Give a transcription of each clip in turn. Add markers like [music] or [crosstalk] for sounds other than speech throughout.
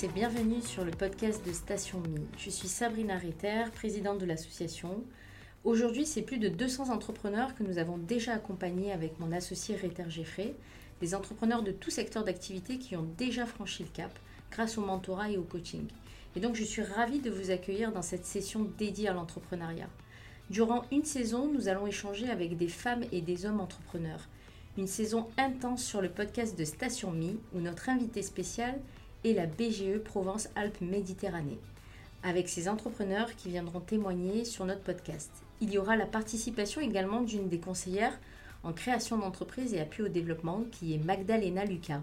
et bienvenue sur le podcast de Station Mi. Je suis Sabrina Retter, présidente de l'association. Aujourd'hui, c'est plus de 200 entrepreneurs que nous avons déjà accompagnés avec mon associé Retter Geffrey, des entrepreneurs de tout secteur d'activité qui ont déjà franchi le cap grâce au mentorat et au coaching. Et donc, je suis ravie de vous accueillir dans cette session dédiée à l'entrepreneuriat. Durant une saison, nous allons échanger avec des femmes et des hommes entrepreneurs. Une saison intense sur le podcast de Station Mi, où notre invité spécial est la BGE Provence-Alpes-Méditerranée, avec ces entrepreneurs qui viendront témoigner sur notre podcast. Il y aura la participation également d'une des conseillères en création d'entreprise et appui au développement, qui est Magdalena Lucas.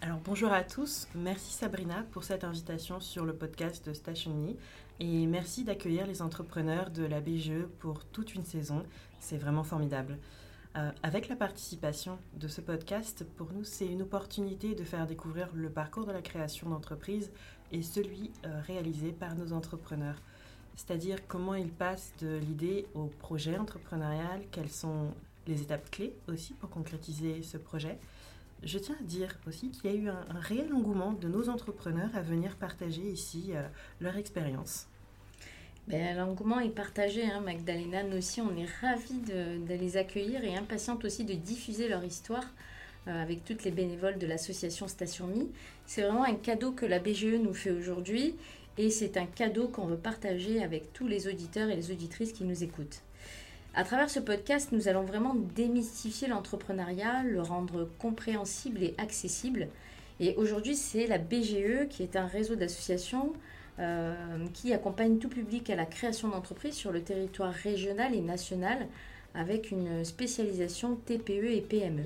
Alors bonjour à tous, merci Sabrina pour cette invitation sur le podcast de Station Me et merci d'accueillir les entrepreneurs de la BGE pour toute une saison, c'est vraiment formidable. Euh, avec la participation de ce podcast, pour nous, c'est une opportunité de faire découvrir le parcours de la création d'entreprise et celui euh, réalisé par nos entrepreneurs. C'est-à-dire comment ils passent de l'idée au projet entrepreneurial, quelles sont les étapes clés aussi pour concrétiser ce projet, je tiens à dire aussi qu'il y a eu un, réel engouement de nos entrepreneurs à venir partager ici euh, leur expérience. Ben, L'engouement est partagé, hein, Magdalena. Nous aussi, on est ravis de, les accueillir et impatientes aussi de diffuser leur histoire euh, avec toutes les bénévoles de l'association Station Mi. C'est vraiment un cadeau que la BGE nous fait aujourd'hui et c'est un cadeau qu'on veut partager avec tous les auditeurs et les auditrices qui nous écoutent. À travers ce podcast, nous allons vraiment démystifier l'entrepreneuriat, le rendre compréhensible et accessible. Et aujourd'hui, c'est la BGE qui est un réseau d'associations qui accompagne tout public à la création d'entreprises sur le territoire régional et national avec une spécialisation TPE et PME.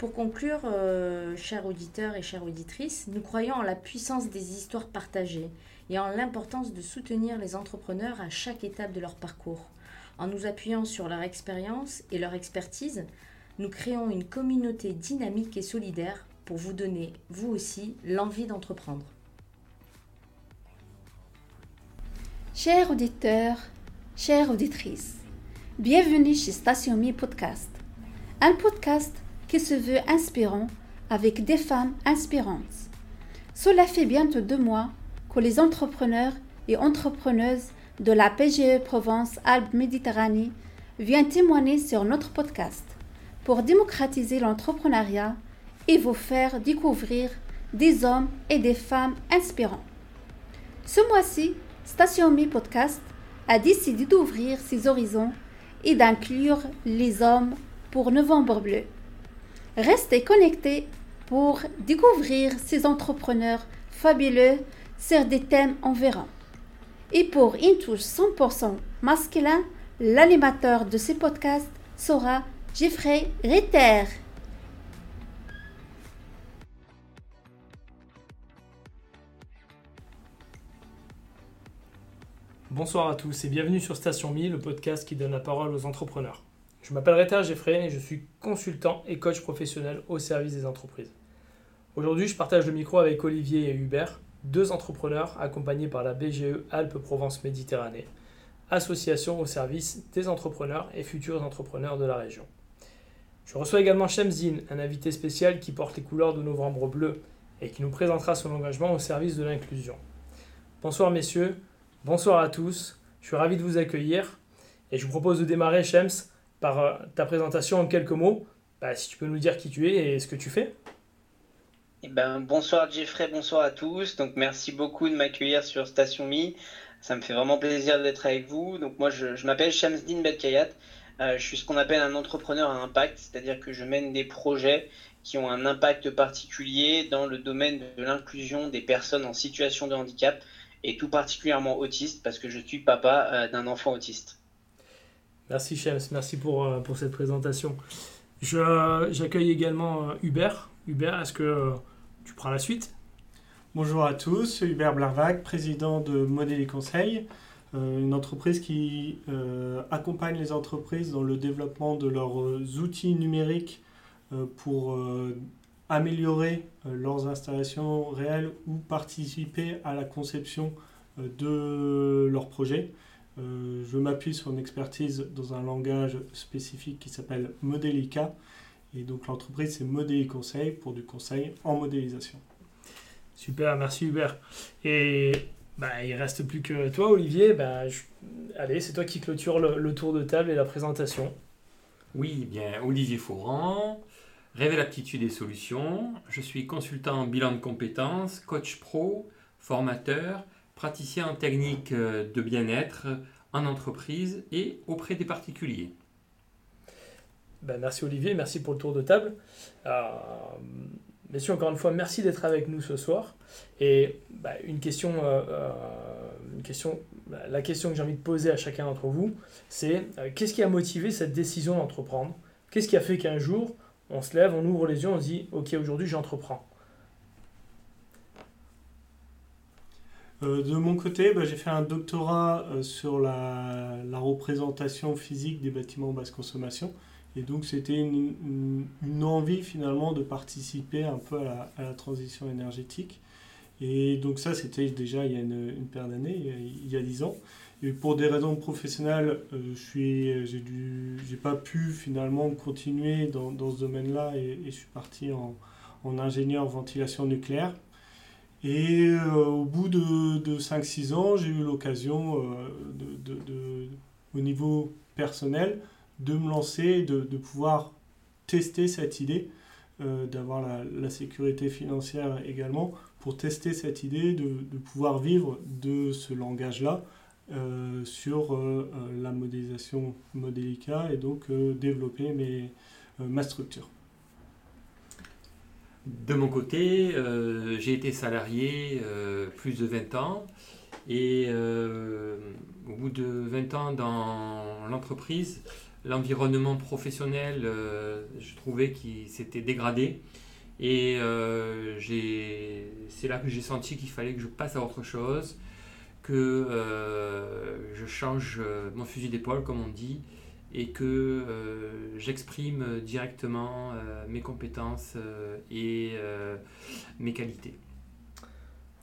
Pour conclure, euh, chers auditeurs et chères auditrices, nous croyons en la puissance des histoires partagées et en l'importance de soutenir les entrepreneurs à chaque étape de leur parcours. En nous appuyant sur leur expérience et leur expertise, nous créons une communauté dynamique et solidaire pour vous donner, vous aussi, l'envie d'entreprendre. Chers auditeurs, chères auditrices, bienvenue chez Station Mi Podcast, un podcast qui se veut inspirant avec des femmes inspirantes. Cela fait bientôt deux mois que les entrepreneurs et entrepreneuses de la PGE Provence-Alpes-Méditerranée vient témoigner sur notre podcast pour démocratiser l'entrepreneuriat et vous faire découvrir des hommes et des femmes inspirants. Ce mois-ci, Station Mi Podcast a décidé d'ouvrir ses horizons et d'inclure les hommes pour Novembre Bleu. Restez connectés pour découvrir ces entrepreneurs fabuleux sur des thèmes environs. Et pour une touche 100% masculin, l'animateur de ces podcasts sera Jeffrey Ritter. Bonsoir à tous et bienvenue sur Station Mi, le podcast qui donne la parole aux entrepreneurs. Je m'appelle Ritter Jeffrey et je suis consultant et coach professionnel au service des entreprises. Aujourd'hui, je partage le micro avec Olivier et Hubert deux entrepreneurs accompagnés par la BGE Alpes-Provence-Méditerranée, association au service des entrepreneurs et futurs entrepreneurs de la région. Je reçois également Shemzin, un invité spécial qui porte les couleurs de Novembre Bleu et qui nous présentera son engagement au service de l'inclusion. Bonsoir messieurs, bonsoir à tous, je suis ravi de vous accueillir et je vous propose de démarrer Shems par euh, ta présentation en quelques mots. Bah, si tu peux nous dire qui tu es et ce que tu fais. Eh ben, bonsoir Jeffrey, bonsoir à tous. Donc merci beaucoup de m'accueillir sur Station Mi. Ça me fait vraiment plaisir d'être avec vous. Donc moi je, m'appelle Shamsdin Belkayat. Euh, je suis ce qu'on appelle un entrepreneur à impact, c'est-à-dire que je mène des projets qui ont un impact particulier dans le domaine de l'inclusion des personnes en situation de handicap et tout particulièrement autistes parce que je suis papa euh, d'un enfant autiste. Merci Shams, merci pour, euh, pour cette présentation. J'accueille également Hubert. Hubert, est-ce que tu prends la suite? Bonjour à tous, Hubert Blarvac, président de Modèle et Conseil, euh, une entreprise qui euh, accompagne les entreprises dans le développement de leurs euh, outils numériques pour améliorer leurs installations réelles ou participer à la conception de leurs projets. je m'appuie sur une expertise dans un langage spécifique qui s'appelle Modelica. Et donc l'entreprise, c'est Modeli Conseil pour du conseil en modélisation. Super, merci Hubert. Et bah, il reste plus que toi, Olivier. Bah, Allez, c'est toi qui clôture le, tour de table et la présentation. Oui, bien, Olivier Fourant, Révèle aptitude et solutions. Je suis consultant en bilan de compétences, coach pro, formateur, praticien en technique de bien-être en entreprise et auprès des particuliers. Ben, merci Olivier, merci pour le tour de table. Euh, messieurs, encore une fois, merci d'être avec nous ce soir. Et ben, une question, euh, euh, une question ben, la question que j'ai envie de poser à chacun d'entre vous, c'est qu'est-ce qui a motivé cette décision d'entreprendre? Qu'est-ce qui a fait qu'un jour, on se lève, on ouvre les yeux, on se dit, ok, aujourd'hui j'entreprends de mon côté, ben, j'ai fait un doctorat sur la, représentation physique des bâtiments basse consommation. Et donc c'était une, envie finalement de participer un peu à la, transition énergétique. Et donc ça c'était déjà il y a une paire d'années, il y a dix ans. Et pour des raisons professionnelles, euh, je suis, pas pu finalement continuer dans, dans ce domaine-là et, je suis parti en, en ingénieur ventilation nucléaire. Et euh, au bout de, de 5-6 ans, j'ai eu l'occasion euh, de, de, au niveau personnel de me lancer, de, pouvoir tester cette idée, d'avoir la, la, sécurité financière également, pour tester cette idée, de pouvoir vivre de ce langage-là euh, sur euh, la modélisation modélica et donc développer mes, ma structure. De mon côté, j'ai été salarié plus de 20 ans et au bout de 20 ans dans l'entreprise, l'environnement professionnel, euh, je trouvais qu'il s'était dégradé. Et euh, c'est là que j'ai senti qu'il fallait que je passe à autre chose, que euh, je change mon fusil d'épaule, comme on dit, et que j'exprime directement mes compétences et mes qualités.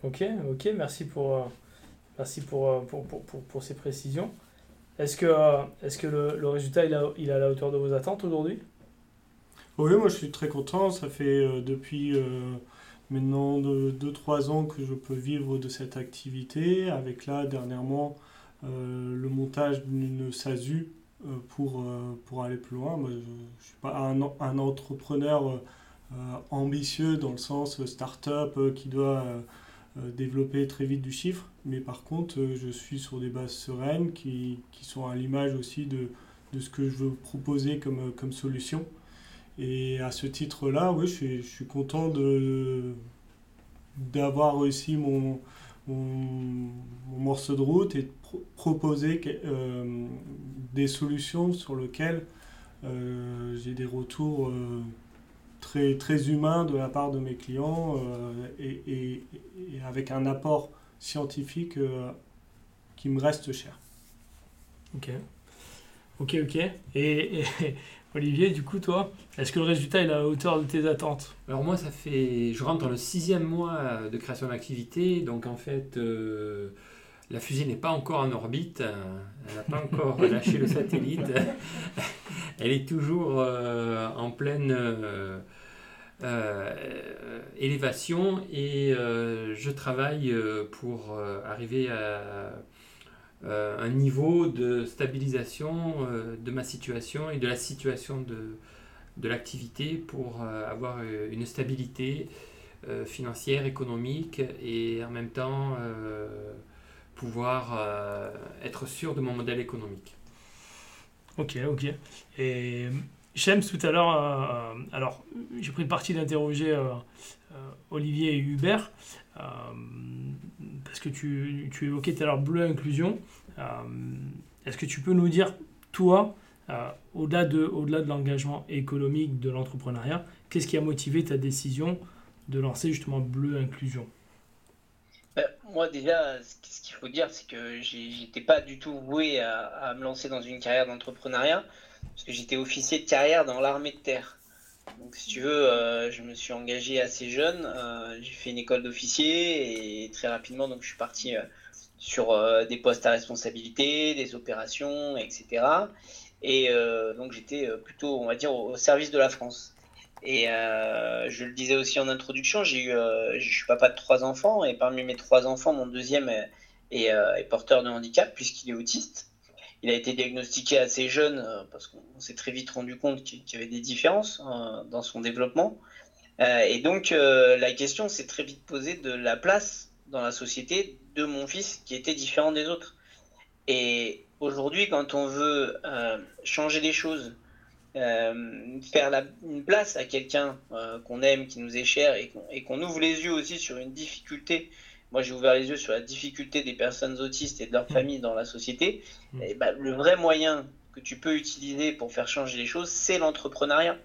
Ok, ok, merci pour, merci pour, pour, pour, pour ces précisions. Est-ce que, euh, est que le, le résultat il, a, il est à la hauteur de vos attentes aujourd'hui? Oui, moi je suis très content. Ça fait euh, depuis euh, maintenant 2-3 ans que je peux vivre de cette activité. Avec là, dernièrement, le montage d'une SASU pour, pour aller plus loin. Je ne suis pas un, un entrepreneur ambitieux dans le sens start-up qui doit euh, développer très vite du chiffre, mais par contre, euh, je suis sur des bases sereines qui, qui sont à l'image aussi de, de, ce que je veux proposer comme, euh, comme solution. Et à ce titre-là, oui, je suis, content d'avoir réussi mon, mon, morceau de route et de proposer des solutions sur lesquelles j'ai des retours très, très humain de la part de mes clients euh, et, avec un apport scientifique euh, qui me reste cher. Ok. Ok, ok. Et, Olivier, du coup, toi, est-ce que le résultat est à la hauteur de tes attentes Alors moi, ça fait, je rentre dans le sixième mois de création d'activité, donc en fait, euh, la fusée n'est pas encore en orbite, elle n'a pas encore [laughs] lâché le satellite, [laughs] elle est toujours en pleine euh, élévation. Et euh, je travaille euh, pour arriver à un niveau de stabilisation de ma situation et de la situation de, de l'activité pour avoir une stabilité financière, économique et en même temps pouvoir être sûr de mon modèle économique. Ok, ok. J'aime tout à l'heure, euh, alors j'ai pris le parti d'interroger euh, euh, Olivier et Hubert, parce que tu, évoquais tout à l'heure Bleu Inclusion. Est-ce que tu peux nous dire, toi, au-delà de, l'engagement économique de l'entrepreneuriat, qu'est-ce qui a motivé ta décision de lancer justement Bleu Inclusion? Moi déjà, ce qu'il faut dire, c'est que j'étais pas du tout voué à, me lancer dans une carrière d'entrepreneuriat parce que j'étais officier de carrière dans l'armée de terre. Donc, si tu veux, euh, je me suis engagé assez jeune. Euh, j'ai fait une école d'officier et très rapidement, donc, je suis parti euh, sur des postes à responsabilité, des opérations, etc. Et donc, j'étais plutôt, on va dire, au, service de la France. Et je le disais aussi en introduction, j'ai eu, je suis papa de trois enfants et parmi mes trois enfants, mon deuxième est, porteur de handicap puisqu'il est autiste. Il a été diagnostiqué assez jeune parce qu'on s'est très vite rendu compte qu'il y avait des différences dans son développement. et donc la question s'est très vite posée de la place dans la société de mon fils qui était différent des autres. Et aujourd'hui, quand on veut changer les choses, euh, faire une place à quelqu'un euh, qu'on aime, qui nous est cher, et qu'on ouvre les yeux aussi sur une difficulté. Moi, j'ai ouvert les yeux sur la difficulté des personnes autistes et de leur mmh. famille dans la société. Mmh. Et bah, le vrai moyen que tu peux utiliser pour faire changer les choses, c'est l'entrepreneuriat.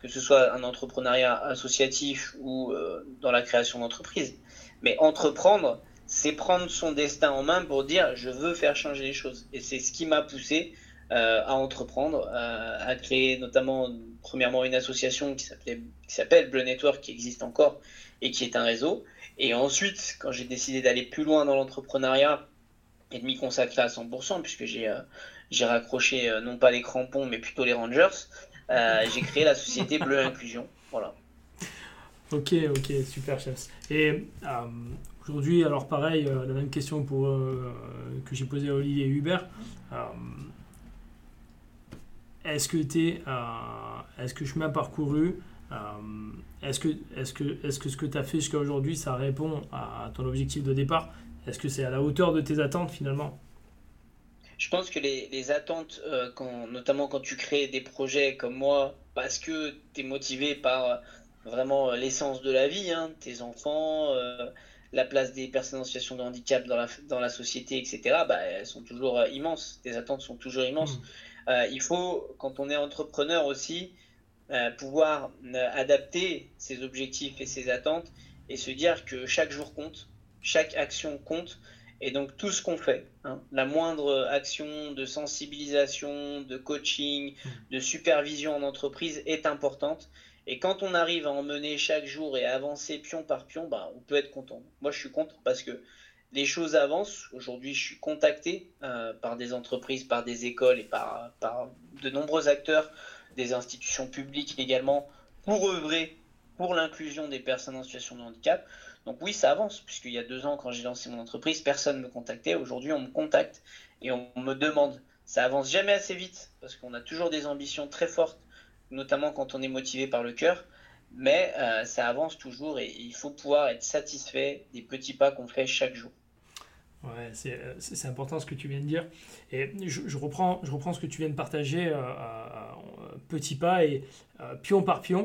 Que ce soit un entrepreneuriat associatif ou euh, dans la création d'entreprise. Mais entreprendre, c'est prendre son destin en main pour dire je veux faire changer les choses. Et c'est ce qui m'a poussé euh, à entreprendre, à, créer notamment premièrement une association qui s'appelle Bleu Network qui existe encore et qui est un réseau. Et ensuite, quand j'ai décidé d'aller plus loin dans l'entrepreneuriat et de m'y consacrer à 100%, puisque j'ai euh, j'ai raccroché euh, non pas les crampons mais plutôt les Rangers, [laughs] j'ai créé la société Bleu Inclusion. Voilà. Ok, ok, super, chef. Et aujourd'hui, alors pareil, la même question pour, que j'ai posée à Olivier Hubert est-ce que tu euh, est-ce que chemin parcouru euh, est-ce que, est que, est que ce que tu as fait jusqu'à aujourd'hui, ça répond à ton objectif de départ? Est-ce que c'est à la hauteur de tes attentes finalement? Je pense que les, attentes, euh, quand, notamment quand tu crées des projets comme moi, parce que tu es motivé par vraiment l'essence de la vie, hein, tes enfants, la place des personnes en situation de handicap dans la, dans la société, etc., bah, elles sont toujours immenses. Tes attentes sont toujours immenses. Mmh. Euh, il faut, quand on est entrepreneur aussi, euh, pouvoir euh, adapter ses objectifs et ses attentes et se dire que chaque jour compte, chaque action compte. Et donc tout ce qu'on fait, hein, la moindre action de sensibilisation, de coaching, mmh. de supervision en entreprise est importante. Et quand on arrive à en mener chaque jour et à avancer pion par pion, bah, on peut être content. Moi, je suis content parce que les choses avancent. Aujourd'hui, je suis contacté euh, par des entreprises, par des écoles et par, par, de nombreux acteurs, des institutions publiques également, pour œuvrer pour l'inclusion des personnes en situation de handicap. Donc oui, ça avance, puisqu'il y a deux ans, quand j'ai lancé mon entreprise, personne ne me contactait. Aujourd'hui, on me contacte et on me demande. Ça avance jamais assez vite, parce qu'on a toujours des ambitions très fortes, notamment quand on est motivé par le cœur mais euh, ça avance toujours et il faut pouvoir être satisfait des petits pas qu'on fait chaque jour. Ouais, euh, c'est important ce que tu viens de dire. Et je, reprends, je reprends ce que tu viens de partager, euh, petit pas et pion par pion.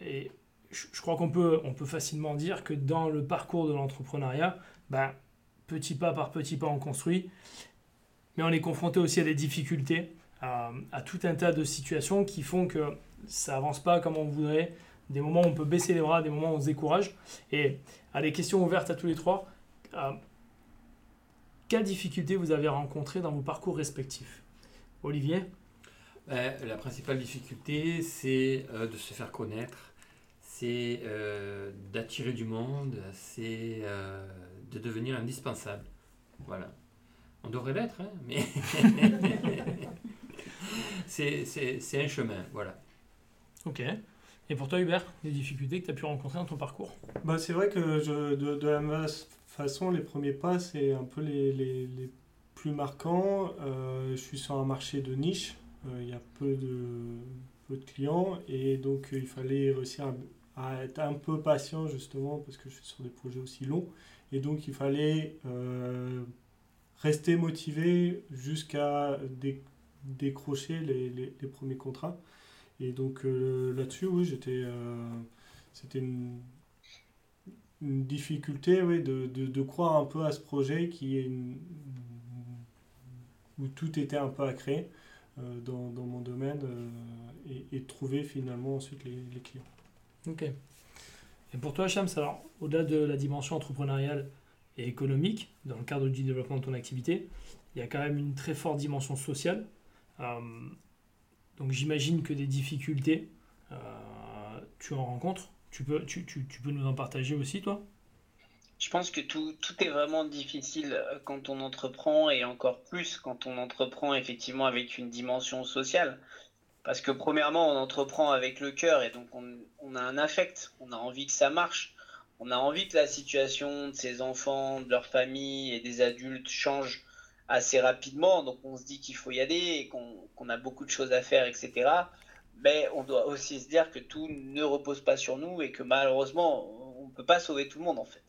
et je, crois qu'on peut, on peut facilement dire que dans le parcours de l'entrepreneuriat, ben, petit pas par petit pas on construit, mais on est confronté aussi à des difficultés, à, à tout un tas de situations qui font que ça avance pas comme on voudrait, des moments où on peut baisser les bras, des moments où on se décourage. Et à des questions ouvertes à tous les trois, euh, quelles difficultés vous avez rencontrées dans vos parcours respectifs? Olivier? Ben, La principale difficulté, c'est euh, de se faire connaître, c'est euh, d'attirer du monde, c'est de devenir indispensable. Voilà. On devrait l'être, hein, mais [laughs] c'est un chemin, voilà. Ok. Et pour toi, Hubert, les difficultés que tu as pu rencontrer dans ton parcours? Bah, C'est vrai que je, de, la même façon, les premiers pas, c'est un peu les, les, les plus marquants. Euh, je suis sur un marché de niche, euh, il y a peu de, peu de clients, et donc il fallait réussir à, être un peu patient, justement, parce que je suis sur des projets aussi longs. Et donc il fallait euh, rester motivé jusqu'à décrocher les, les premiers contrats. Et donc euh, là-dessus, oui, j'étais, euh, c'était une, difficulté oui, de, de, croire un peu à ce projet qui où tout était un peu à créer euh, dans, dans, mon domaine et, et, trouver finalement ensuite les, clients. Ok. Et pour toi, Shams, alors au-delà de la dimension entrepreneuriale et économique, dans le cadre du développement de ton activité, il y a quand même une très forte dimension sociale. Donc j'imagine que des difficultés, euh, tu en rencontres. Tu peux, tu, tu, peux nous en partager aussi, toi? Je pense que tout, tout, est vraiment difficile euh, quand on entreprend et encore plus quand on entreprend effectivement avec une dimension sociale. Parce que premièrement, on entreprend avec le cœur et donc on, a un affect, on a envie que ça marche, on a envie que la situation de ces enfants, de leur famille et des adultes change assez rapidement. Donc on se dit qu'il faut y aller et qu'on a beaucoup de choses à faire, etc. Mais on doit aussi se dire que tout ne repose pas sur nous et que malheureusement, on ne peut pas sauver tout le monde en fait.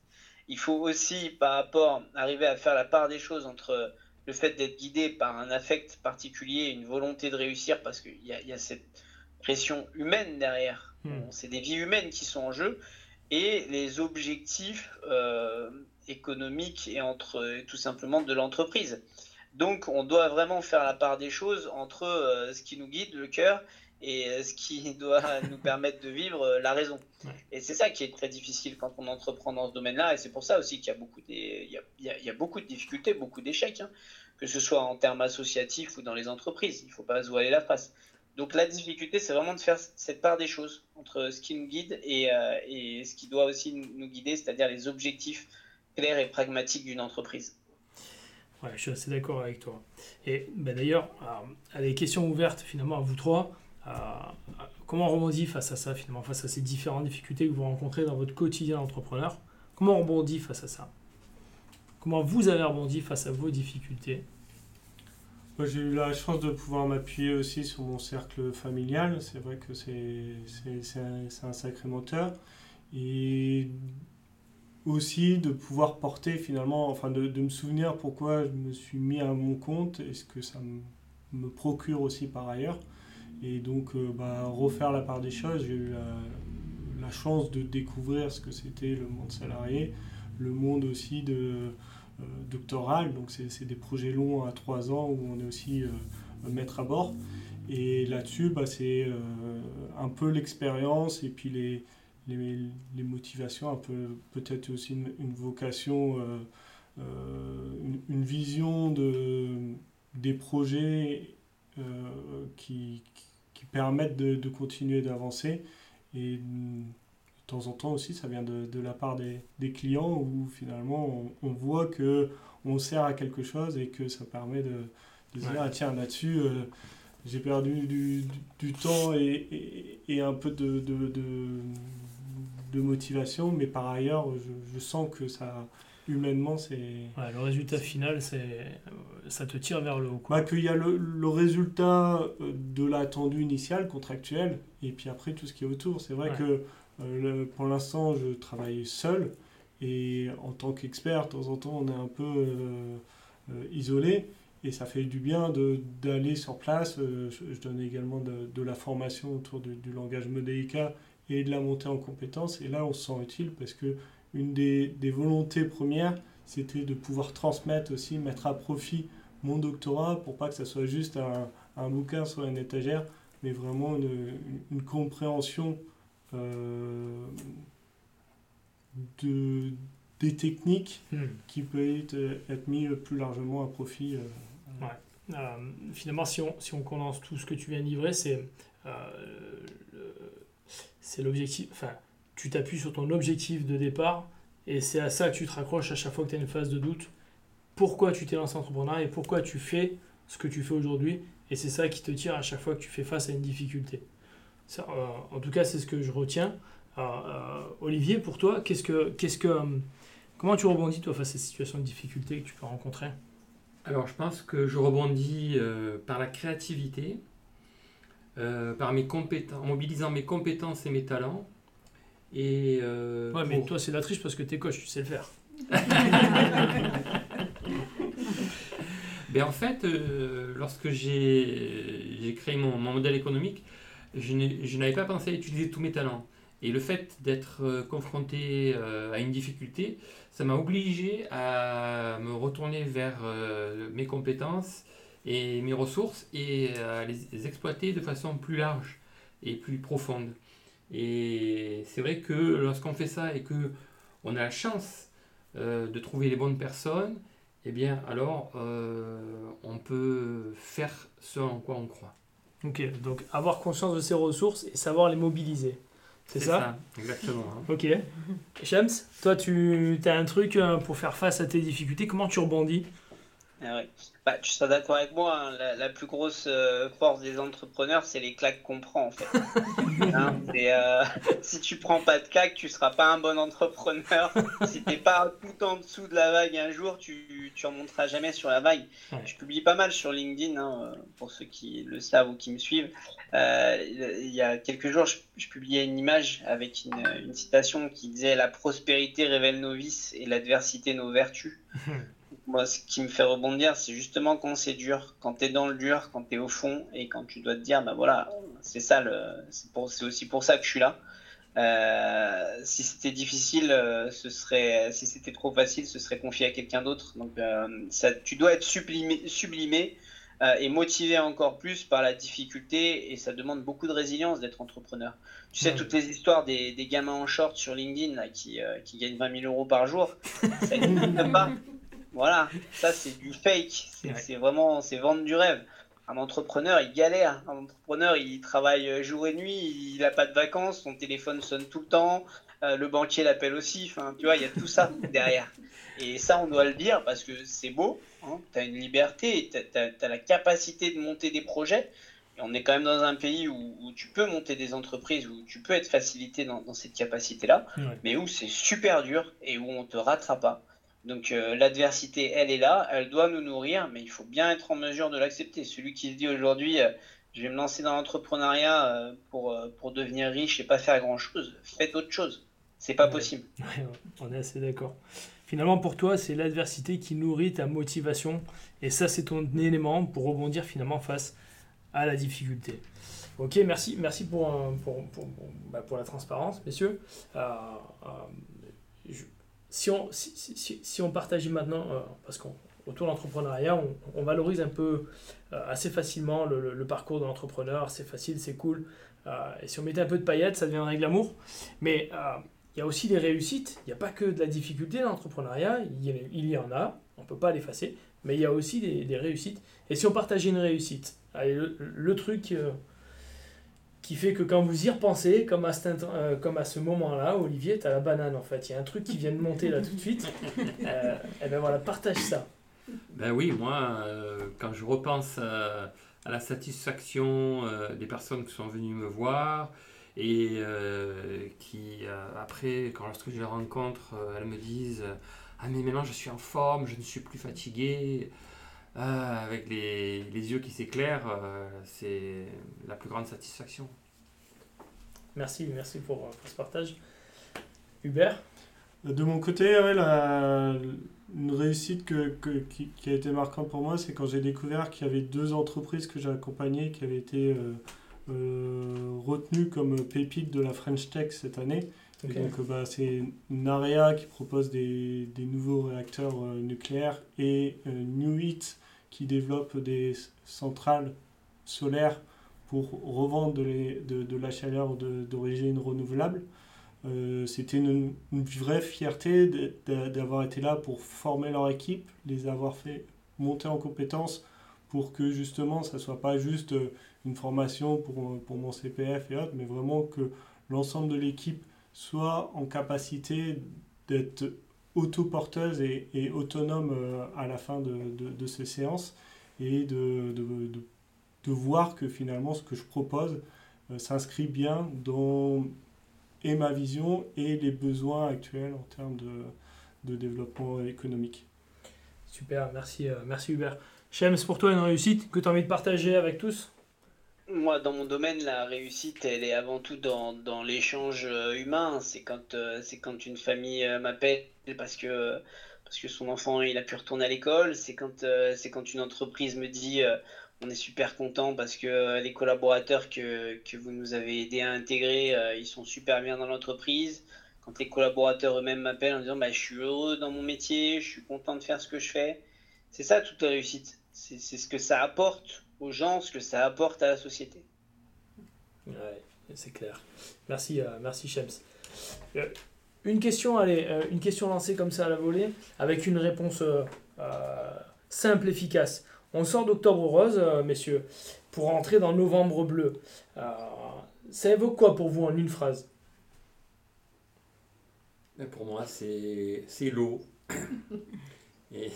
Il faut aussi, par rapport, arriver à faire la part des choses entre le fait d'être guidé par un affect particulier, une volonté de réussir, parce qu'il y, y, a cette pression humaine derrière. Hmm. C'est des vies humaines qui sont en jeu, et les objectifs euh, économiques et entre tout simplement de l'entreprise. Donc, on doit vraiment faire la part des choses entre euh, ce qui nous guide, le cœur, et euh, ce qui [laughs] doit nous permettre de vivre euh, la raison. Et c'est ça qui est très difficile quand on entreprend dans ce domaine-là, et c'est pour ça aussi qu'il y a beaucoup, il y a, il y a beaucoup de difficultés, beaucoup d'échecs, hein, que ce soit en termes associatifs ou dans les entreprises. Il ne faut pas se voiler la face. Donc la difficulté, c'est vraiment de faire cette part des choses entre ce qui nous guide et, euh, et ce qui doit aussi nous guider, c'est-à-dire les objectifs clairs et pragmatiques d'une entreprise. Ouais, je suis assez d'accord avec toi. Et ben d'ailleurs, à des questions ouvertes finalement à vous trois, comment on rebondit face à ça, finalement, face à ces différentes difficultés que vous rencontrez dans votre quotidien d'entrepreneur? Comment on rebondit face à ça? Comment vous avez rebondi face à vos difficultés? J'ai eu la chance de pouvoir m'appuyer aussi sur mon cercle familial. C'est vrai que c'est un, un, sacré moteur. Et aussi de pouvoir porter finalement, enfin de, me souvenir pourquoi je me suis mis à mon compte et ce que ça me procure aussi par ailleurs. Et donc, euh, bah, refaire la part des choses, j'ai eu la, chance de découvrir ce que c'était le monde salarié, le monde aussi de euh, doctoral. Donc, c'est des projets longs à trois ans où on est aussi euh, maître à bord. Et là-dessus, bah, c'est un peu l'expérience et puis les, les, motivations, peu peut-être aussi une, vocation, une, vision de, des projets qui permettent de, continuer d'avancer. Et de temps en temps aussi, ça vient de, de la part des, des, clients où finalement on, voit que on sert à quelque chose et que ça permet de, de se dire ah, tiens là-dessus euh, j'ai perdu du, du, temps et, et, un peu de, de, motivation, mais par ailleurs je, je sens que ça humainement, c'est. le résultat final, c'est ça te tire vers le haut. Bah, qu'il y a le, le résultat euh, de l'attendu initial, contractuel, et puis après tout ce qui est autour. C'est vrai que euh, pour l'instant, je travaille seul, et en tant qu'expert, de temps en temps, on est un peu euh, isolé. Et ça fait du bien d'aller sur place. Je, donne également de, de, la formation autour du, du langage modélica et de la montée en compétences. Et là, on se sent utile parce que une des, des volontés premières, c'était de pouvoir transmettre aussi, mettre à profit mon doctorat pour pas que ça soit juste un, un bouquin sur une étagère, mais vraiment une, une compréhension euh, de, des techniques hmm. qui peut être, être mis plus largement à profit. Euh, ouais. Euh, finalement, si on, si on condense tout ce que tu viens de livrer, c'est c'est l'objectif. Enfin, tu t'appuies sur ton objectif de départ et c'est à ça que tu te raccroches à chaque fois que tu as une phase de doute. Pourquoi tu t'es lancé entrepreneur et pourquoi tu fais ce que tu fais aujourd'hui. Et c'est ça qui te tire à chaque fois que tu fais face à une difficulté. Euh, en tout cas, c'est ce que je retiens. Euh, Olivier, pour toi, qu'est-ce que, qu'est-ce que, comment tu rebondis toi face à ces situations de difficulté que tu peux rencontrer? Alors, je pense que je rebondis euh, par la créativité, par mes compétences, en mobilisant mes compétences et mes talents, et euh, ouais, mais toi, c'est la triche parce que t'es coach, tu sais le faire. [laughs] ben, en fait, euh, lorsque j'ai créé mon, mon, modèle économique, je n'avais pas pensé à utiliser tous mes talents. Et le fait d'être euh, confronté à une difficulté, ça m'a obligé à me retourner vers mes compétences et mes ressources et à les exploiter de façon plus large et plus profonde. Et c'est vrai que lorsqu'on fait ça et que on a la chance euh, de trouver les bonnes personnes, eh bien alors euh, on peut faire ce en quoi on croit. Ok, donc avoir conscience de ses ressources et savoir les mobiliser. C'est ça, ça, Exactement. Hein. Ok. Shams, toi tu as un truc euh, pour faire face à tes difficultés, comment tu rebondis? Ah bah, tu seras d'accord avec moi, hein, la, plus grosse euh, force des entrepreneurs, c'est les claques qu'on prend en fait. [laughs] Hein, euh, si tu prends pas de claques, tu seras pas un bon entrepreneur. [laughs] si t'es pas tout en dessous de la vague un jour, tu, tu remonteras jamais sur la vague. Je publie pas mal sur LinkedIn, hein, pour ceux qui le savent ou qui me suivent. Euh, il y a quelques jours, je, publiais une image avec une, une citation qui disait La prospérité révèle nos vices et l'adversité nos vertus. [laughs] moi, ce qui me fait rebondir, c'est justement quand c'est dur, quand tu es dans le dur, quand tu es au fond et quand tu dois te dire, bah voilà, c'est ça, c'est aussi pour ça que je suis là. Euh, si c'était difficile, euh, ce serait, si c'était trop facile, ce serait confié à quelqu'un d'autre. Donc, euh, ça, tu dois être sublimé, sublimé et motivé encore plus par la difficulté et ça demande beaucoup de résilience d'être entrepreneur. Tu sais, toutes les histoires des, des, gamins en short sur LinkedIn là, qui, qui gagnent 20 000 euros par jour, [laughs] ça n'existe pas. Voilà, ça c'est du fake. C'est vraiment, c'est vendre du rêve. Un entrepreneur, il galère. Un entrepreneur, il travaille jour et nuit, il n'a pas de vacances, son téléphone sonne tout le temps, euh, le banquier l'appelle aussi. Enfin, tu vois, il y a tout ça [laughs] derrière. Et ça, on doit le dire parce que c'est beau. Hein. tu as une liberté, tu as, la capacité de monter des projets. Et on est quand même dans un pays où, tu peux monter des entreprises, où tu peux être facilité dans, cette capacité-là, mais où c'est super dur et où on te rattrape pas. Donc euh, l'adversité, elle est là, elle doit nous nourrir, mais il faut bien être en mesure de l'accepter. Celui qui se dit aujourd'hui, euh, je vais me lancer dans l'entrepreneuriat euh, pour, pour devenir riche et pas faire grand-chose, faites autre chose. C'est pas possible. [laughs] on est assez d'accord. Finalement, pour toi, c'est l'adversité qui nourrit ta motivation, et ça, c'est ton élément pour rebondir finalement face à la difficulté. Ok, merci, merci pour, pour, pour, bah, pour la transparence, messieurs. Je, si on, si, si, on partageait maintenant, euh, parce qu'autour de l'entrepreneuriat, on, valorise un peu euh, assez facilement le, parcours de l'entrepreneur, c'est facile, c'est cool. Euh, et si on mettait un peu de paillettes, ça deviendrait glamour. Mais il y a aussi des réussites, il n'y a pas que de la difficulté dans l'entrepreneuriat, il, y en a, on ne peut pas l'effacer, mais il y a aussi des, réussites. Et si on partageait une réussite, le, truc qui fait que quand vous y repensez, comme à, euh, comme à ce moment-là, Olivier, tu as la banane en fait. Il y a un truc qui vient de monter là tout de suite. [laughs] Euh, et eh ben voilà, partage ça. Ben oui, moi, euh, quand je repense à, la satisfaction des personnes qui sont venues me voir et qui, après, quand lorsque je les rencontre, elles me disent Ah, mais maintenant je suis en forme, je ne suis plus fatigué. Ah, avec les, les, yeux qui s'éclairent, euh, c'est la plus grande satisfaction. Merci, merci pour, pour ce partage. Hubert? De mon côté, la, une réussite que, que qui, qui, a été marquante pour moi, c'est quand j'ai découvert qu'il y avait deux entreprises que j'ai accompagnées qui avaient été euh, euh, retenues comme pépites de la French Tech cette année. donc, bah, c'est Narea qui propose des, des nouveaux réacteurs nucléaires et New Heat qui développent des centrales solaires pour revendre de, la chaleur d'origine renouvelable. Euh, C'était une, vraie fierté d'avoir été là pour former leur équipe, les avoir fait monter en compétences pour que justement ça soit pas juste une formation pour mon CPF et autres, mais vraiment que l'ensemble de l'équipe soit en capacité d'être autoporteuse et, autonome euh, à la fin de, ces séances et de, de, voir que finalement ce que je propose euh, s'inscrit bien dans et ma vision et les besoins actuels en termes de, développement économique. Super, merci, euh, merci Hubert. Shems, pour toi une réussite que tu as envie de partager avec tous? Moi, dans mon domaine, la réussite, elle est avant tout dans, l'échange humain. C'est quand, c'est quand une famille m'appelle parce que, parce que son enfant il a pu retourner à l'école. C'est quand, euh, quand une entreprise me dit euh, on est super content parce que euh, les collaborateurs que, vous nous avez aidé à intégrer, ils sont super bien dans l'entreprise. Quand les collaborateurs eux-mêmes m'appellent en disant bah, je suis heureux dans mon métier, je suis content de faire ce que je fais. C'est ça toute la réussite. C'est ce que ça apporte aux gens, ce que ça apporte à la société. Ouais, c'est clair. Merci, merci Shems. Une question, allez, euh, une question lancée comme ça à la volée, avec une réponse euh, euh, simple, efficace. On sort d'Octobre Rose, messieurs, pour entrer dans Novembre Bleu. ça évoque quoi pour vous en une phrase? Pour moi, c'est l'eau. [coughs] et,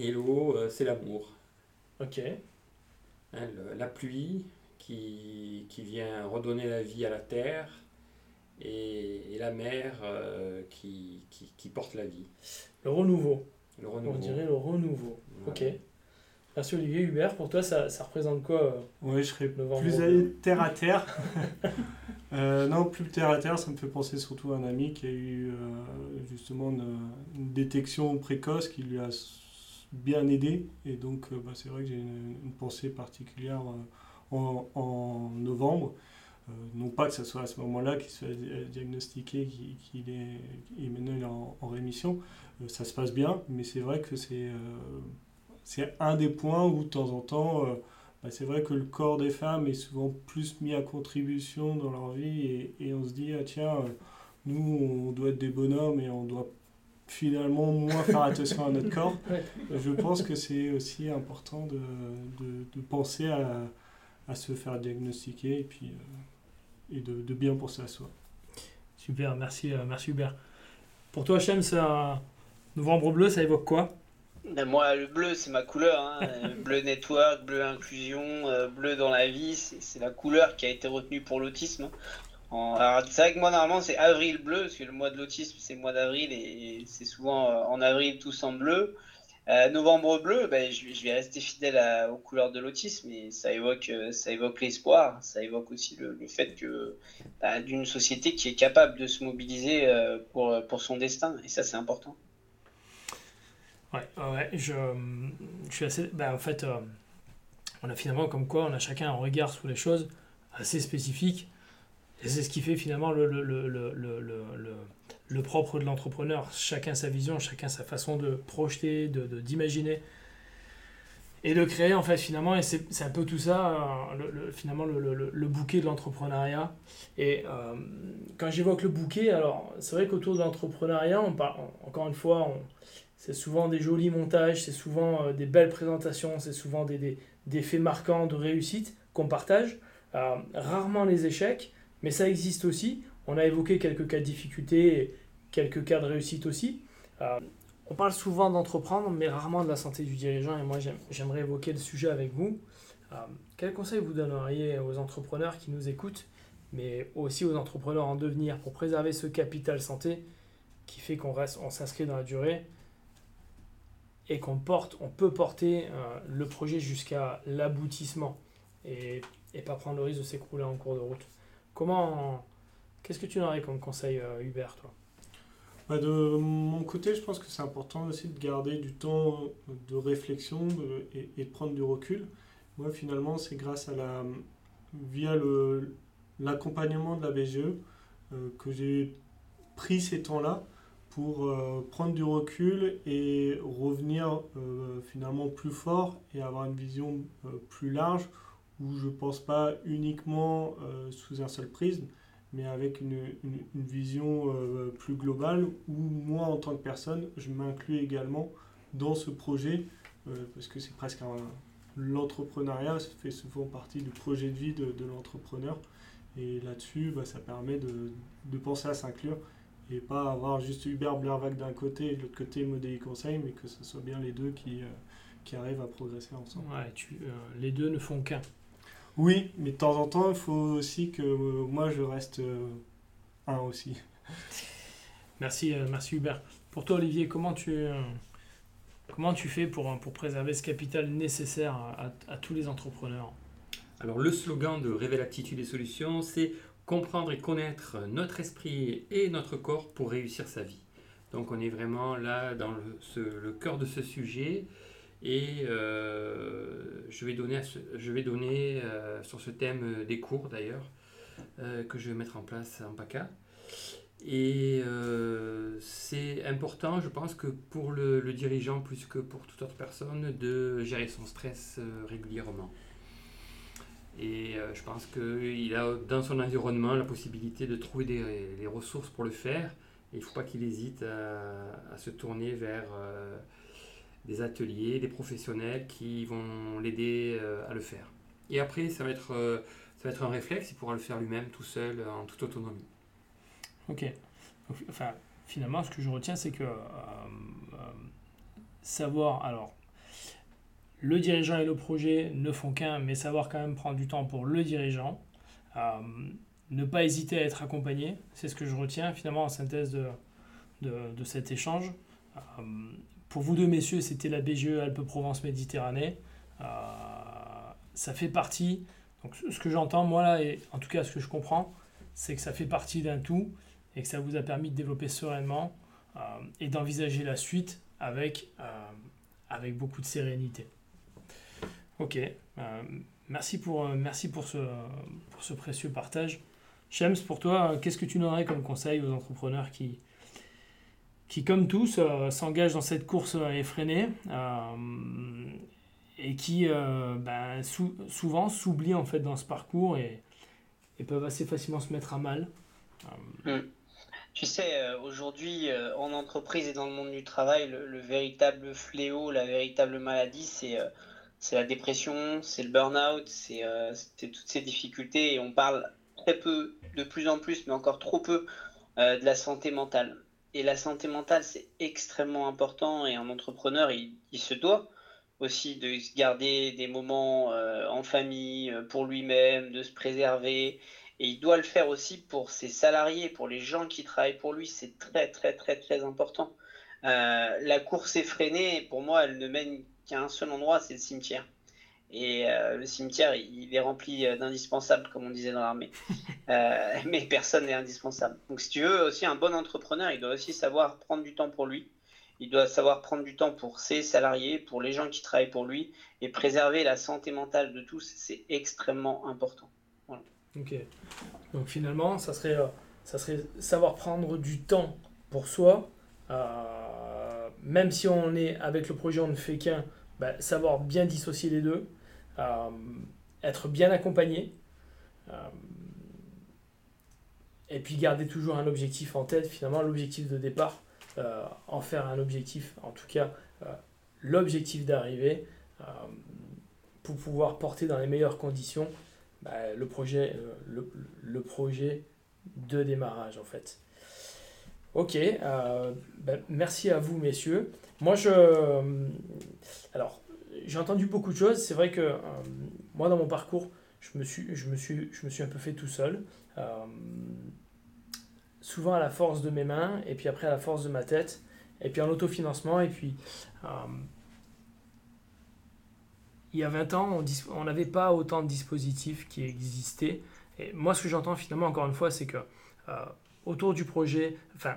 Et l'eau, euh, c'est l'amour. Ok. Hein, le- la pluie qui, qui vient redonner la vie à la terre et, et la mer euh, qui, qui, qui porte la vie. Le renouveau. Le renouveau. On dirait le renouveau. Voilà. Ok. Merci Olivier Hubert. Pour toi, ça, ça représente quoi euh, Oui, je serais Novembre plus allé terre à terre. [laughs] Euh, non, plus terre à terre, ça me fait penser surtout à un ami qui a eu euh, justement une, une détection précoce qui lui a bien aidé. Et donc, euh, bah, c'est vrai que j'ai une, pensée particulière euh, en, novembre. Euh, non pas que ce soit à ce moment-là qu'il soit di- diagnostiqué, qu'il est, et maintenant il est en, rémission. Ça se passe bien, mais c'est vrai que c'est c'est un des points où de temps en temps, bah, c'est vrai que le corps des femmes est souvent plus mis à contribution dans leur vie et, on se dit, ah tiens, nous on doit être des bonhommes et on doit finalement moins faire attention à notre [laughs] corps. Ouais. Je pense que c'est aussi important de, de, de penser à, à se faire diagnostiquer et puis euh, et de, de bien penser à soi. Super, merci, euh, merci Hubert. Pour toi, Chem, c'est un novembre bleu, ça évoque quoi? Ben, moi, le bleu, c'est ma couleur. hein. [laughs] Bleu network, bleu inclusion, euh, bleu dans la vie, c'est c'est la couleur qui a été retenue pour l'autisme. En- Alors, c'est vrai que moi, normalement, c'est avril bleu, parce que le mois de l'autisme, c'est le mois d'avril, et c'est souvent euh, en avril tous en bleu. Euh, novembre bleu, ben, je, vais- je vais rester fidèle à- aux couleurs de l'autisme, et ça évoque, euh, ça évoque l'espoir, ça évoque aussi le, le fait que ben, d'une société qui est capable de se mobiliser euh, pour, pour son destin, et ça, c'est important. Ouais, ouais, ouais, je, je suis assez. ben, en fait, euh, on a finalement comme quoi on a chacun un regard sur les choses assez spécifique. Et c'est ce qui fait finalement le, le, le, le, le, propre de l'entrepreneur. Chacun sa vision, chacun sa façon de projeter, de, de- d'imaginer et de créer en fait finalement. Et c'est, un peu tout ça, euh, le, le- finalement, le, bouquet de l'entrepreneuriat. Et euh, quand j'évoque le bouquet, alors c'est vrai qu'autour de l'entrepreneuriat, on parle, encore une fois, c'est souvent des jolis montages, c'est souvent euh, des belles présentations, c'est souvent des, des, des faits marquants de réussite qu'on partage. Rarement les échecs, mais ça existe aussi. On a évoqué quelques cas de difficulté, quelques cas de réussite aussi. Euh, on parle souvent d'entreprendre, mais rarement de la santé du dirigeant, et moi j'aime- j'aimerais évoquer le sujet avec vous. Euh, quel conseil vous donneriez aux entrepreneurs qui nous écoutent, mais aussi aux entrepreneurs en devenir pour préserver ce capital santé qui fait qu'on reste, on s'inscrit dans la durée et qu'on porte, on peut porter euh, le projet jusqu'à l'aboutissement et, et pas prendre le risque de s'écrouler en cours de route? Comment, qu'est-ce que tu aurais comme conseil, euh, Hubert, toi? Bah, de mon côté, je pense que c'est important aussi de garder du temps de réflexion et, de prendre du recul. Moi, finalement, c'est grâce à la, via l'accompagnement de la BGE euh, que j'ai pris ces temps-là pour euh, prendre du recul et revenir finalement plus fort et avoir une vision plus large où je ne pense pas uniquement euh, sous un seul prisme, mais avec une, vision euh, plus globale où moi, en tant que personne, je m'inclus également dans ce projet, euh, parce que c'est presque un... L'entrepreneuriat fait souvent partie du projet de vie de, l'entrepreneur. Et là-dessus, bah, ça permet de, penser à s'inclure et pas avoir juste Hubert Blervac d'un côté et de l'autre côté Modéi Conseil, mais que ce soit bien les deux qui, arrivent à progresser ensemble. Les deux ne font qu'un. Oui, mais de temps en temps, il faut aussi que euh, moi je reste euh, un aussi. [laughs] Merci, euh, merci Hubert. Pour toi, Olivier, comment tu, euh, comment tu fais pour, pour préserver ce capital nécessaire à, à- à tous les entrepreneurs? Alors le slogan de Révèle Aptitude et Solutions, c'est comprendre et connaître notre esprit et notre corps pour réussir sa vie. Donc on est vraiment là dans le, ce- le cœur de ce sujet et euh, je vais donner, je vais donner euh, sur ce thème euh, des cours d'ailleurs que je vais mettre en place en PACA. Et c'est important, je pense que pour le, dirigeant plus que pour toute autre personne, de gérer son stress régulièrement. Et je pense qu'il a dans son environnement la possibilité de trouver des, les ressources pour le faire. Et il ne faut pas qu'il hésite à, se tourner vers des ateliers, des professionnels qui vont l'aider euh, à le faire. Et après, ça va, être, euh, ça va être un réflexe, il pourra le faire lui-même tout seul, en toute autonomie. Ok. Enfin, finalement, ce que je retiens, c'est que euh, savoir. Alors, le dirigeant et le projet ne font qu'un, mais savoir quand même prendre du temps pour le dirigeant. ne pas hésiter à être accompagné, c'est ce que je retiens finalement en synthèse de, de, cet échange. Pour vous deux messieurs, c'était la BGE Alpes-Provence Méditerranée. ça fait partie, donc ce que j'entends moi là, et en tout cas ce que je comprends, c'est que ça fait partie d'un tout et que ça vous a permis de développer sereinement euh, et d'envisager la suite avec, euh, avec beaucoup de sérénité. Ok, euh, merci, pour, merci pour, ce, pour ce précieux partage. Shems, pour toi, qu'est-ce que tu donnerais comme conseil aux entrepreneurs qui, qui comme tous, s'engagent dans cette course effrénée et qui ben, souvent s'oublient en fait dans ce parcours et, peuvent assez facilement se mettre à mal. Mm. Tu sais, euh, aujourd'hui, euh, en entreprise et dans le monde du travail, le, véritable fléau, la véritable maladie, c'est euh, c'est la dépression, c'est le burn-out, c'est toutes ces difficultés. Et on parle très peu, de plus en plus, mais encore trop peu, de la santé mentale. Et la santé mentale, c'est extrêmement important. Et un entrepreneur, il, se doit aussi de se garder des moments en famille, pour lui-même, de se préserver et il doit le faire aussi pour ses salariés, pour les gens qui travaillent pour lui. C'est très, très, très, très important. Euh, la course effrénée, pour moi, elle ne mène qu'à un seul endroit, c'est le cimetière. Et euh, le cimetière, il, est rempli d'indispensables, comme on disait dans l'armée. [laughs] Euh, mais personne n'est indispensable. Donc, si tu veux aussi un bon entrepreneur, il doit aussi savoir prendre du temps pour lui. Il doit savoir prendre du temps pour ses salariés, pour les gens qui travaillent pour lui, et préserver la santé mentale de tous. C'est extrêmement important. Ok. Donc finalement, ça serait, euh, ça serait savoir prendre du temps pour soi. Euh, même si on est avec le projet, on ne fait qu'un, bah, savoir bien dissocier les deux, euh, être bien accompagné, et puis garder toujours un objectif en tête, finalement l'objectif de départ, en faire un objectif, en tout cas l'objectif d'arrivée, pour pouvoir porter dans les meilleures conditions bah, le, projet, euh, le, le, projet de démarrage en fait. Ok, euh, bah, merci à vous messieurs. Moi je... Euh, alors, j'ai entendu beaucoup de choses. C'est vrai que moi dans mon parcours, je me, suis, je, me suis, je me suis un peu fait tout seul. souvent à la force de mes mains et puis après à la force de ma tête et puis en autofinancement et puis il y a 20 ans, on n'avait pas autant de dispositifs qui existaient. Et moi, ce que j'entends finalement, encore une fois, c'est que euh, autour du projet, enfin,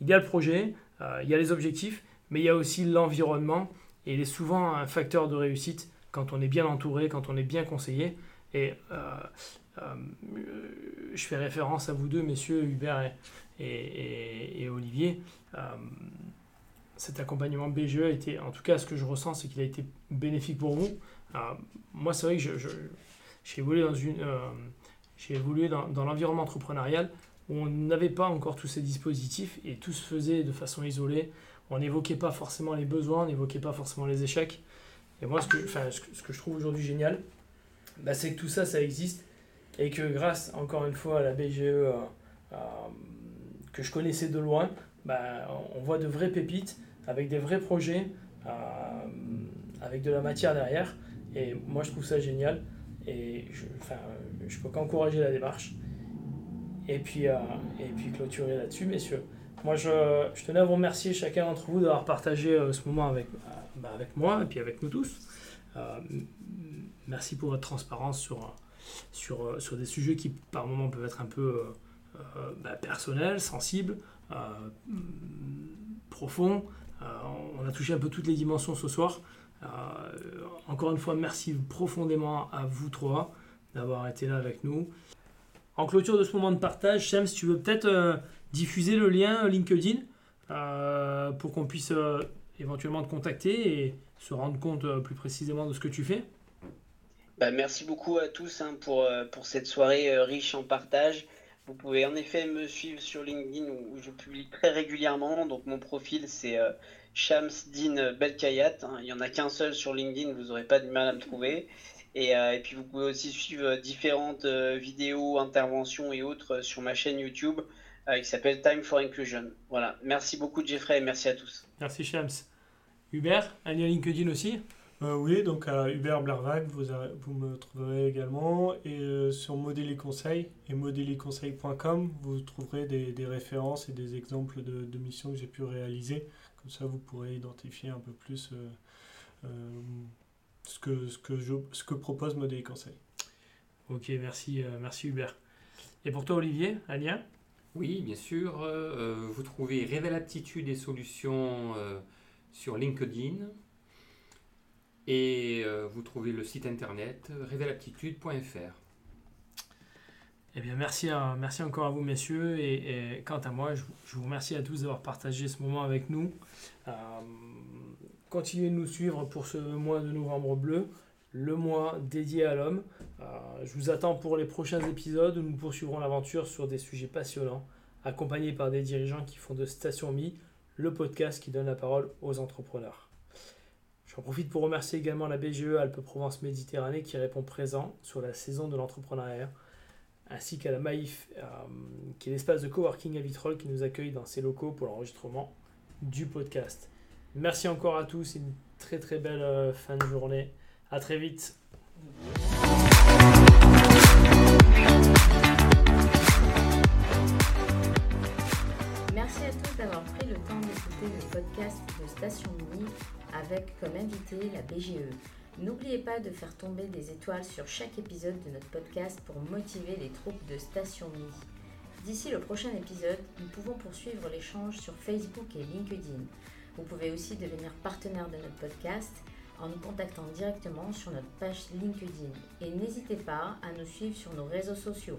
il y a le projet, euh, il y a les objectifs, mais il y a aussi l'environnement. Et il est souvent un facteur de réussite quand on est bien entouré, quand on est bien conseillé. Et euh, je fais référence à vous deux, messieurs Hubert et, Olivier cet accompagnement BGE a été, en tout cas ce que je ressens, c'est qu'il a été bénéfique pour vous. moi, c'est vrai que j'ai évolué dans, une, euh, évolué dans l'environnement entrepreneurial où on n'avait pas encore tous ces dispositifs et tout se faisait de façon isolée. On n'évoquait pas forcément les besoins, on n'évoquait pas forcément les échecs. Et moi, ce que, enfin, ce que, je trouve aujourd'hui génial, bah, c'est que tout ça, ça existe et que grâce, encore une fois, à la BGE euh, euh, que je connaissais de loin, bah, on voit de vraies pépites avec des vrais projets, euh, avec de la matière derrière. Et moi, je trouve ça génial. Et je ne peux qu'encourager la démarche. Et puis, et puis clôturer là-dessus, messieurs. Moi, je, tenais à vous remercier chacun d'entre vous d'avoir partagé euh, ce moment avec, bah, avec moi et puis avec nous tous. merci pour votre transparence sur, sur, sur des sujets qui, par moments, peuvent être un peu bah, personnels, sensibles, profonds. Euh, on a touché un peu toutes les dimensions ce soir. Euh, encore une fois, merci profondément à vous trois d'avoir été là avec nous. En clôture de ce moment de partage, Shams, tu veux peut-être euh, diffuser le lien LinkedIn pour qu'on puisse éventuellement te contacter et se rendre compte plus précisément de ce que tu fais bah, Merci beaucoup à tous hein, pour, pour cette soirée riche en partage. Vous pouvez en effet me suivre sur LinkedIn où je publie très régulièrement. Donc mon profil c'est euh, Shamsdin Belkayat. Hein. Il n'y en a qu'un seul sur LinkedIn, vous n'aurez pas de mal à me trouver. Et, euh, puis vous pouvez aussi suivre différentes euh, vidéos, interventions et autres sur ma chaîne YouTube qui s'appelle Time for Inclusion. Voilà. Merci beaucoup Jeffrey et merci à tous. Merci Shams. Hubert, un lien LinkedIn aussi? Euh, oui, donc à Hubert Blarvac, vous, vous me trouverez également. Et euh, sur Modélier Conseil et modélierconseil.com, vous trouverez des, références et des exemples de, missions que j'ai pu réaliser. Comme ça, vous pourrez identifier un peu plus euh, ce, que, ce, que je, ce que propose Modélier Conseil. Ok, merci, merci Hubert. Et pour toi, Olivier, un lien Oui, bien sûr. vous trouvez Révèle Aptitude et Solutions sur LinkedIn. Et euh, vous trouvez le site internet euh, révélaptitude.fr. Eh bien, merci, merci encore à vous, messieurs. Et, quant à moi, je, vous remercie à tous d'avoir partagé ce moment avec nous. Euh, continuez de nous suivre pour ce mois de novembre bleu, le mois dédié à l'homme. je vous attends pour les prochains épisodes où nous poursuivrons l'aventure sur des sujets passionnants, accompagnés par des dirigeants qui font de Station Mi le podcast qui donne la parole aux entrepreneurs. J'en profite pour remercier également la BGE Alpes-Provence Méditerranée qui répond présent sur la saison de l'entrepreneuriat, ainsi qu'à la Maïf, euh, qui est l'espace de coworking à Vitrolles qui nous accueille dans ses locaux pour l'enregistrement du podcast. Merci encore à tous, une très très belle euh, fin de journée. À très vite. Merci à tous d'avoir pris le temps d'écouter le podcast de Station Mini avec comme invité la BGE. N'oubliez pas de faire tomber des étoiles sur chaque épisode de notre podcast pour motiver les troupes de Station Mi. D'ici le prochain épisode, nous pouvons poursuivre l'échange sur Facebook et LinkedIn. Vous pouvez aussi devenir partenaire de notre podcast en nous contactant directement sur notre page LinkedIn. Et n'hésitez pas à nous suivre sur nos réseaux sociaux.